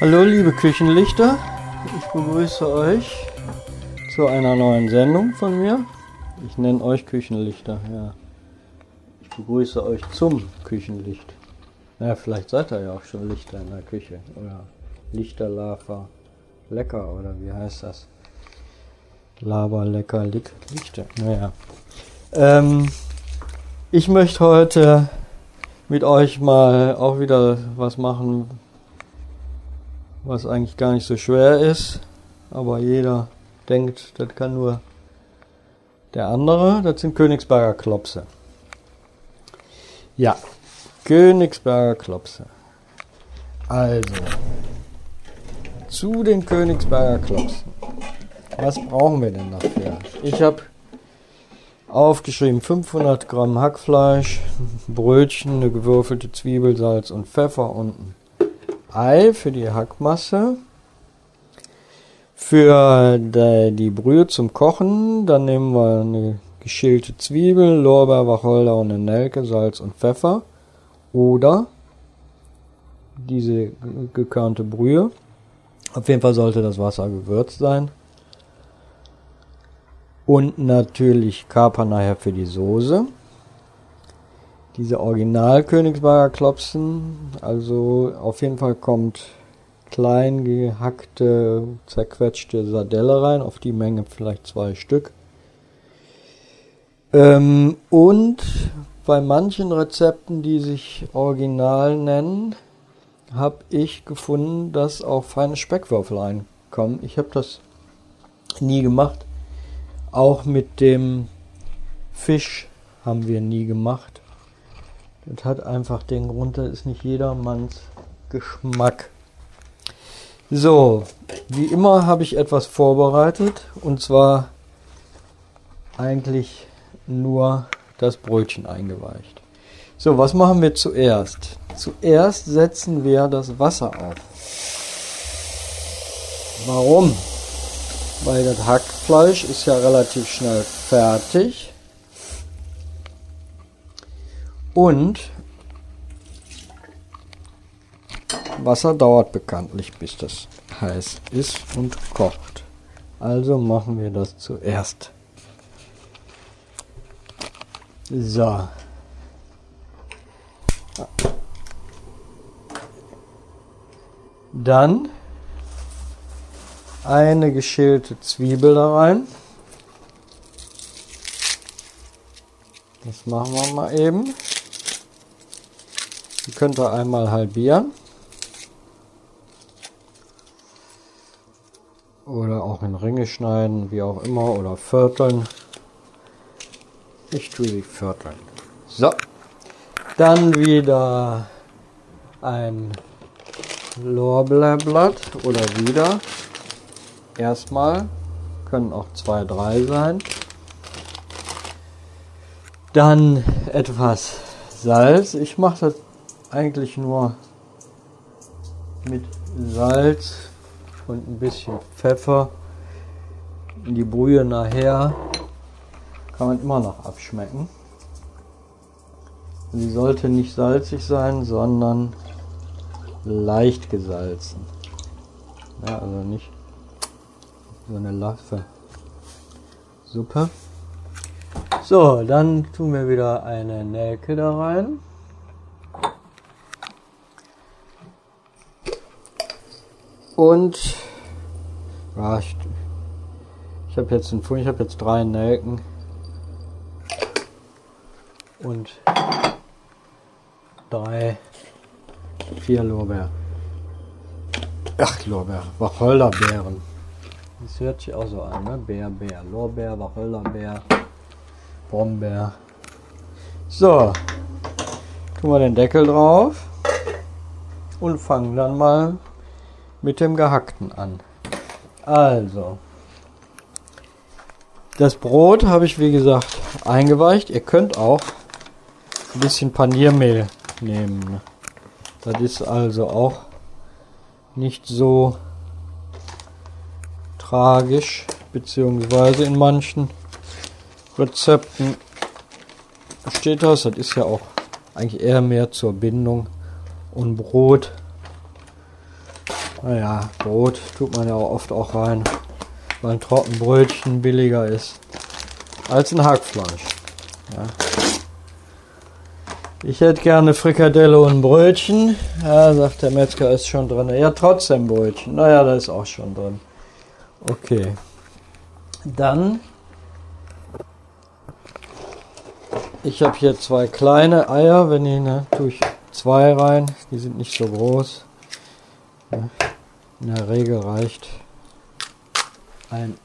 Hallo liebe Küchenlichter, ich begrüße euch zu einer neuen Sendung von mir. Ich nenne euch Küchenlichter, ja. Ich begrüße euch zum Küchenlicht. Ja, vielleicht seid ihr ja auch schon Lichter in der Küche oder Lichterlava lecker oder wie heißt das? Lava lecker Lick Lichter. Naja. Ähm, ich möchte heute mit euch mal auch wieder was machen, was eigentlich gar nicht so schwer ist, aber jeder denkt, das kann nur der andere. Das sind Königsberger Klopse. Ja, Königsberger Klopse. Also, zu den Königsberger Klopsen. Was brauchen wir denn dafür? Ich habe aufgeschrieben 500 Gramm Hackfleisch, Brötchen, eine gewürfelte Zwiebel, Salz und Pfeffer und ein Ei für die Hackmasse. Für die Brühe zum Kochen, dann nehmen wir eine geschälte Zwiebel, Lorbeer, Wacholder und eine Nelke, Salz und Pfeffer. Oder diese gekörnte Brühe. Auf jeden Fall sollte das Wasser gewürzt sein. Und natürlich Kaper nachher für die Soße diese Original Königsberger Klopsen. Also auf jeden Fall kommt klein gehackte, zerquetschte Sardelle rein, auf die Menge vielleicht zwei Stück. Ähm, und bei manchen Rezepten, die sich original nennen, habe ich gefunden, dass auch feine Speckwürfel reinkommen. Ich habe das nie gemacht. Auch mit dem Fisch haben wir nie gemacht. Das hat einfach den Grund, das ist nicht jedermanns Geschmack. So, wie immer habe ich etwas vorbereitet und zwar eigentlich nur das Brötchen eingeweicht. So, was machen wir zuerst? Zuerst setzen wir das Wasser auf. Warum? Weil das Hackfleisch ist ja relativ schnell fertig. Und Wasser dauert bekanntlich, bis das heiß ist und kocht. Also machen wir das zuerst. So. Dann eine geschälte Zwiebel da rein. Das machen wir mal eben. Die könnt ihr einmal halbieren. Oder auch in Ringe schneiden, wie auch immer, oder vierteln. Ich tue sie vierteln. So. Dann wieder ein Lorbeerblatt oder wieder. Erstmal können auch zwei, drei sein. Dann etwas Salz. Ich mache das eigentlich nur mit Salz und ein bisschen Pfeffer. Die Brühe nachher kann man immer noch abschmecken. Sie sollte nicht salzig sein, sondern leicht gesalzen. Ja, also nicht so eine Laffe Suppe. So, dann tun wir wieder eine Nelke da rein. Und ja, ich, ich habe jetzt einen ich habe jetzt drei Nelken und drei, vier Lorbeer. Ach, Lorbeer, Wacholderbeeren. Das hört sich auch so an, ne? Bär, Bär, Lorbeer, Wacholderbeer, Brombeer. So, tun wir den Deckel drauf und fangen dann mal mit dem Gehackten an. Also, das Brot habe ich wie gesagt eingeweicht. Ihr könnt auch ein bisschen Paniermehl nehmen. Das ist also auch nicht so tragisch, beziehungsweise in manchen Rezepten steht das. Das ist ja auch eigentlich eher mehr zur Bindung und Brot Naja, Brot tut man ja auch oft auch rein, weil ein Trockenbrötchen billiger ist als ein Hackfleisch. Ja. Ich hätte gerne Frikadelle und Brötchen. Ja, sagt der Metzger, ist schon drin. Ja, trotzdem Brötchen. Naja, da ist auch schon drin. Okay. Dann. Ich habe hier zwei kleine Eier. Wenn ich, ne, tue ich zwei rein. Die sind nicht so groß. In der Regel reicht ein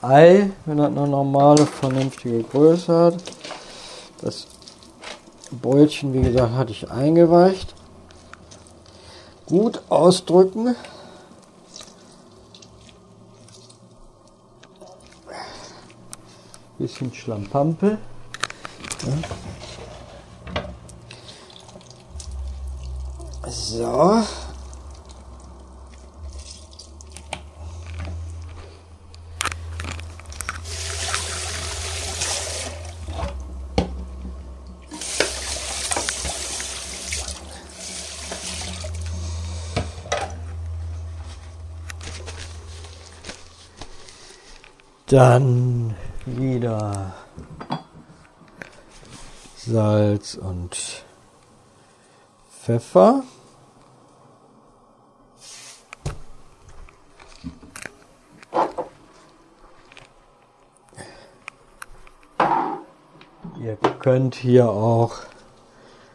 Ei, wenn das eine normale, vernünftige Größe hat. Das Brötchen, wie gesagt, hatte ich eingeweicht. Gut ausdrücken. Bisschen Schlampampe. Ja. So. Dann wieder Salz und Pfeffer. Ihr könnt hier auch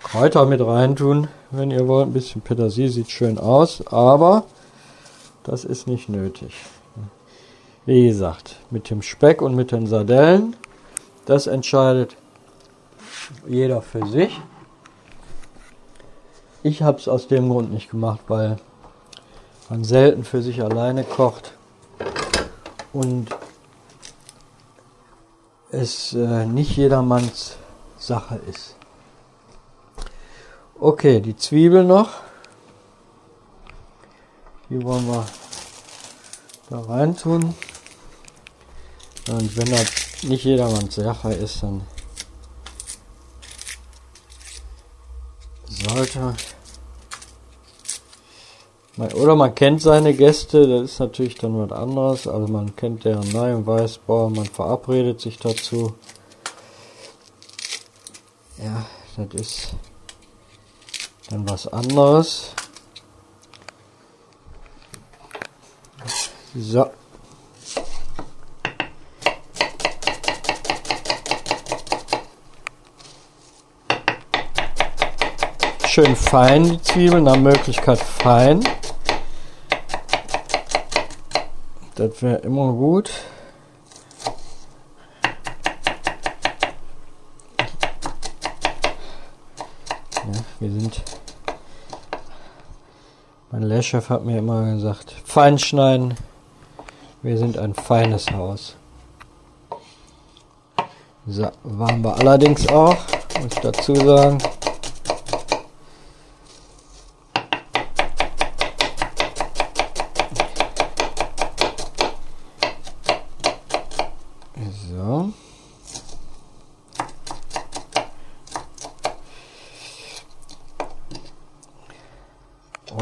Kräuter mit reintun, wenn ihr wollt. Ein bisschen Petersilie sieht schön aus, aber das ist nicht nötig. Wie gesagt, mit dem Speck und mit den Sardellen, das entscheidet jeder für sich. Ich habe es aus dem Grund nicht gemacht, weil man selten für sich alleine kocht und es äh, nicht jedermanns Sache ist. Okay, die Zwiebel noch. Die wollen wir da rein tun. Und wenn das nicht jedermanns Sache ist, dann sollte oder man kennt seine Gäste, das ist natürlich dann was anderes. Also man kennt deren Nein Weißbau, man verabredet sich dazu. Ja, das ist dann was anderes. So. Schön fein, die Zwiebeln, nach Möglichkeit fein. Das wäre immer gut. Ja, wir sind. Mein Lehrchef hat mir immer gesagt, fein schneiden. Wir sind ein feines Haus. So, waren wir allerdings auch, muss ich dazu sagen.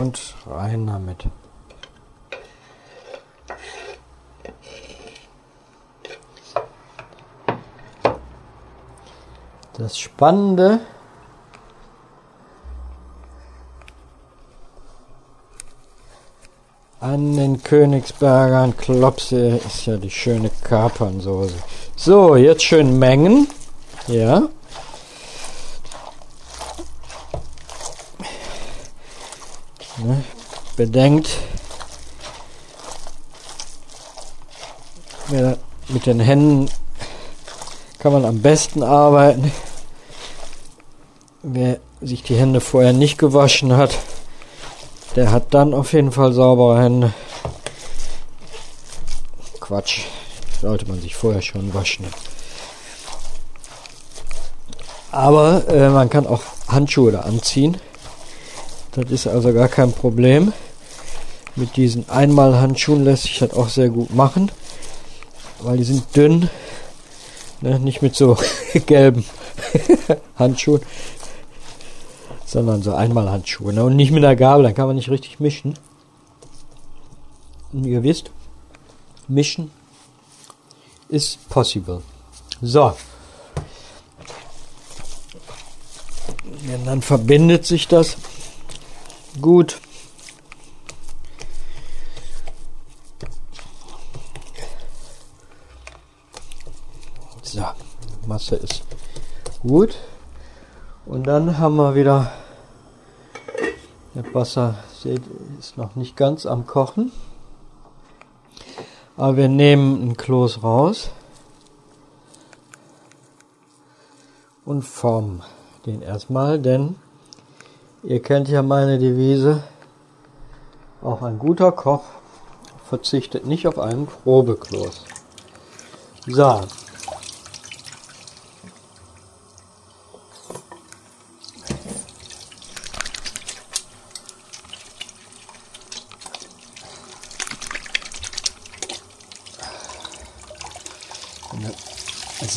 Und rein damit. Das Spannende an den Königsbergern Klopse ist ja die schöne Kapernsoße. So, jetzt schön mengen. Ja. Ne? Bedenkt, mit den Händen kann man am besten arbeiten. Wer sich die Hände vorher nicht gewaschen hat, der hat dann auf jeden Fall saubere Hände. Quatsch, sollte man sich vorher schon waschen. Aber äh, man kann auch Handschuhe da anziehen. Das ist also gar kein Problem. Mit diesen Einmalhandschuhen lässt sich das auch sehr gut machen, weil die sind dünn, ne? nicht mit so gelben Handschuhen, sondern so Einmalhandschuhe. Ne? Und nicht mit der Gabel, dann kann man nicht richtig mischen. Und ihr wisst, mischen ist possible. So. Ja, dann verbindet sich das gut. So, Masse ist gut. Und dann haben wir wieder, das Wasser seht, ist noch nicht ganz am Kochen. Aber wir nehmen ein Kloß raus und formen den erstmal, denn ihr kennt ja meine Devise, auch ein guter Koch verzichtet nicht auf einen Probekloß. So,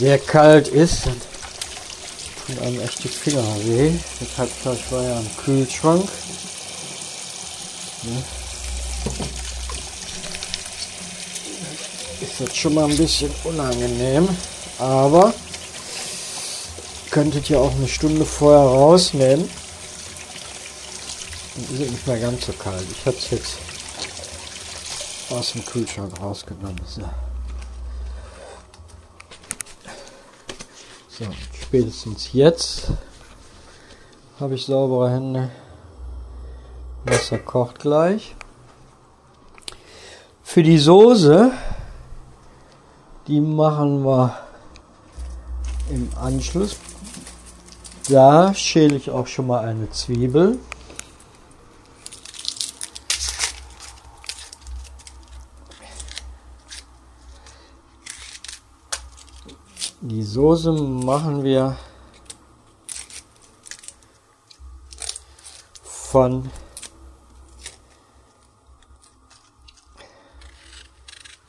sehr kalt ist, dann tun einem echt die Finger weh. Deshalb ich war ja im Kühlschrank. Ja. Ist jetzt schon mal ein bisschen unangenehm, aber könntet ihr auch eine Stunde vorher rausnehmen. Dann ist es nicht mehr ganz so kalt. Ich habe es jetzt aus dem Kühlschrank rausgenommen. So. So, spätestens jetzt habe ich saubere Hände. Wasser kocht gleich. Für die Soße, die machen wir im Anschluss. Da schäle ich auch schon mal eine Zwiebel. Die Soße machen wir von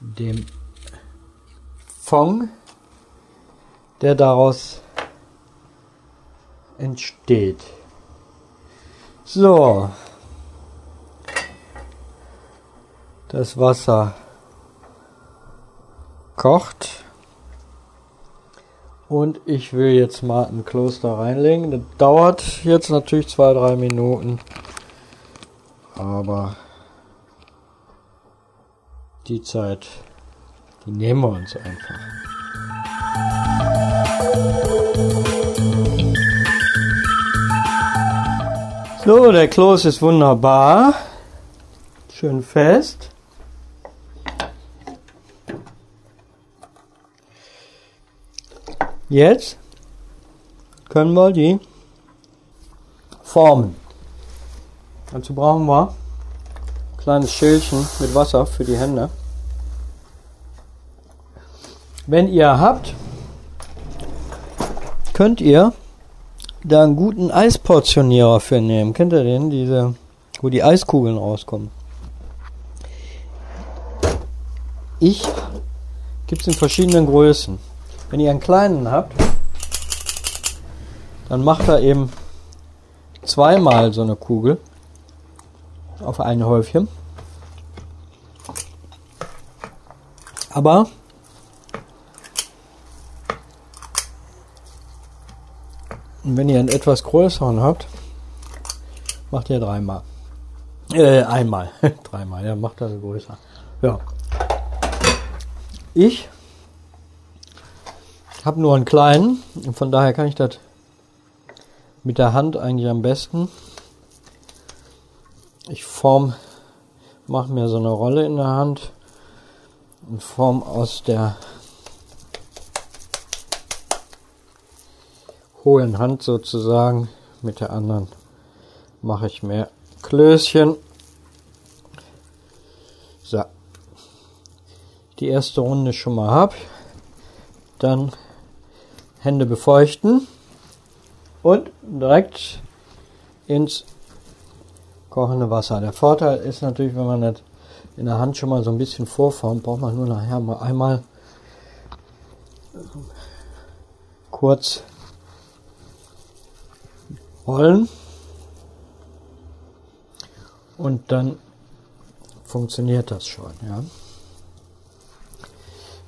dem Fond, der daraus entsteht. So, das Wasser kocht. Und ich will jetzt mal ein Kloster reinlegen. Das dauert jetzt natürlich zwei, drei Minuten. Aber die Zeit, die nehmen wir uns einfach. So, der Kloß ist wunderbar. Schön fest. Jetzt können wir die formen. Dazu brauchen wir ein kleines Schälchen mit Wasser für die Hände. Wenn ihr habt, könnt ihr da einen guten Eisportionierer für nehmen. Kennt ihr den? Diese, wo die Eiskugeln rauskommen. Ich gibt es in verschiedenen Größen. Wenn ihr einen kleinen habt, dann macht er eben zweimal so eine Kugel auf ein Häufchen. Aber wenn ihr einen etwas größeren habt, macht ihr dreimal. Äh, einmal. dreimal, ja, macht er größer. Ja. Ich habe nur einen kleinen und von daher kann ich das mit der Hand eigentlich am besten. Ich form, mache mir so eine Rolle in der Hand und form aus der hohlen Hand sozusagen mit der anderen mache ich mehr Klößchen. So. Die erste Runde schon mal hab, dann Hände befeuchten und direkt ins kochende Wasser. Der Vorteil ist natürlich, wenn man das in der Hand schon mal so ein bisschen vorformt, braucht man nur nachher mal einmal kurz rollen und dann funktioniert das schon, ja.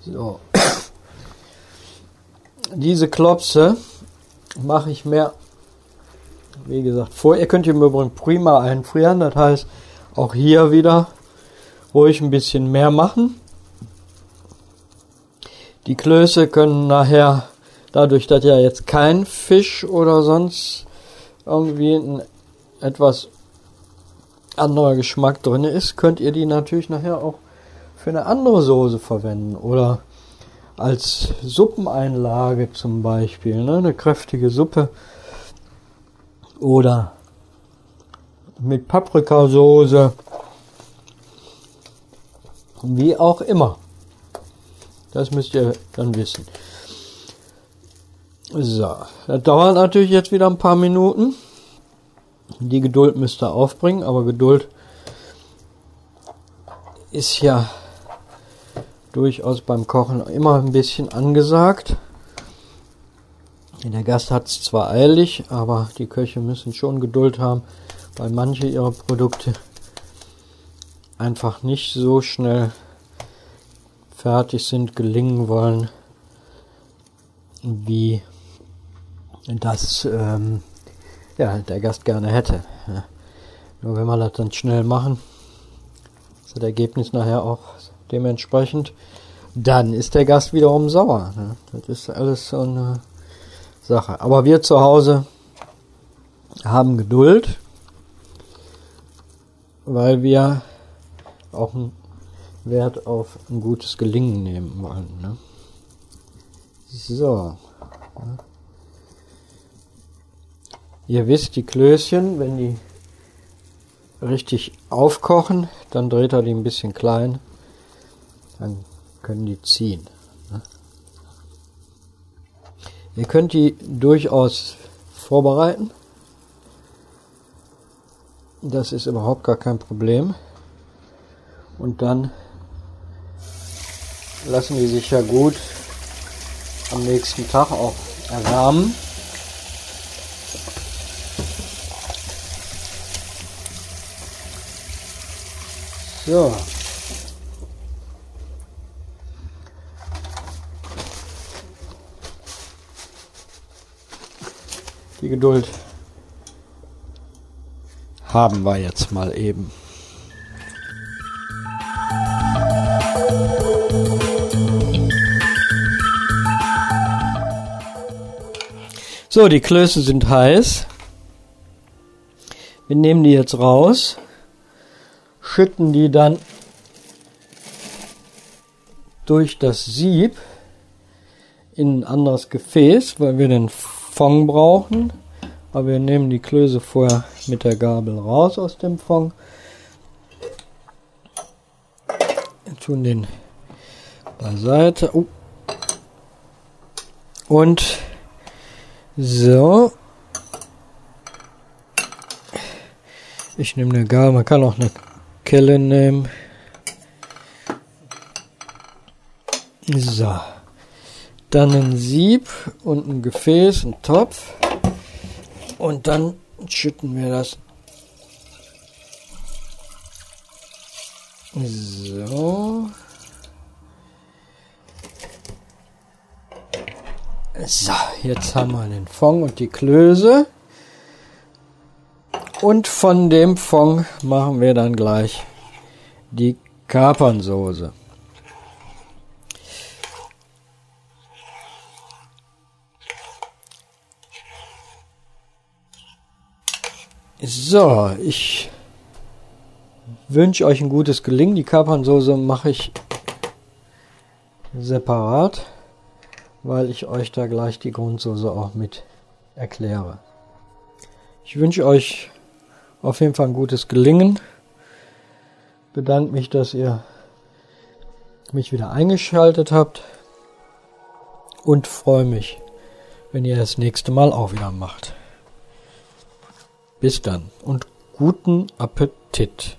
So. Diese Klopse mache ich mehr, wie gesagt, vor. Ihr könnt im Übrigen prima einfrieren, das heißt, auch hier wieder ruhig ein bisschen mehr machen. Die Klöße können nachher, dadurch, dass ja jetzt kein Fisch oder sonst irgendwie ein etwas anderer Geschmack drin ist, könnt ihr die natürlich nachher auch für eine andere Soße verwenden oder als Suppeneinlage zum Beispiel, ne? eine kräftige Suppe oder mit Paprikasoße, wie auch immer. Das müsst ihr dann wissen. So, das dauert natürlich jetzt wieder ein paar Minuten. Die Geduld müsst ihr aufbringen, aber Geduld ist ja durchaus beim Kochen immer ein bisschen angesagt. Der Gast hat es zwar eilig, aber die Köche müssen schon Geduld haben, weil manche ihrer Produkte einfach nicht so schnell fertig sind, gelingen wollen, wie das ähm, ja, der Gast gerne hätte. Ja. Nur wenn wir das dann schnell machen, ist das Ergebnis nachher auch dementsprechend, dann ist der Gast wiederum sauer. Ne? Das ist alles so eine Sache. Aber wir zu Hause haben Geduld, weil wir auch einen Wert auf ein gutes Gelingen nehmen wollen. Ne? So. Ja. Ihr wisst, die Klößchen, wenn die richtig aufkochen, dann dreht er die ein bisschen klein, dann können die ziehen. Ne? Ihr könnt die durchaus vorbereiten. Das ist überhaupt gar kein Problem. Und dann lassen die sich ja gut am nächsten Tag auch erwärmen. So. Die Geduld haben wir jetzt mal eben. So, die Klöße sind heiß. Wir nehmen die jetzt raus schütten die dann durch das Sieb in ein anderes Gefäß, weil wir den Fond brauchen. Aber wir nehmen die Klöße vorher mit der Gabel raus aus dem Fond. Tun den beiseite. Oh. Und so. Ich nehme eine Gabel, man kann auch eine Kelle nehmen. So. Dann ein Sieb und ein Gefäß, ein Topf. Und dann schütten wir das. So. So, jetzt haben wir den Fond und die Klöße. Und von dem Fond machen wir dann gleich die Kapernsoße. So, ich wünsche euch ein gutes Gelingen. Die Kapernsoße mache ich separat, weil ich euch da gleich die Grundsoße auch mit erkläre. Ich wünsche euch auf jeden Fall ein gutes Gelingen. Bedanke mich, dass ihr mich wieder eingeschaltet habt und freue mich, wenn ihr das nächste Mal auch wieder macht. Bis dann und guten Appetit.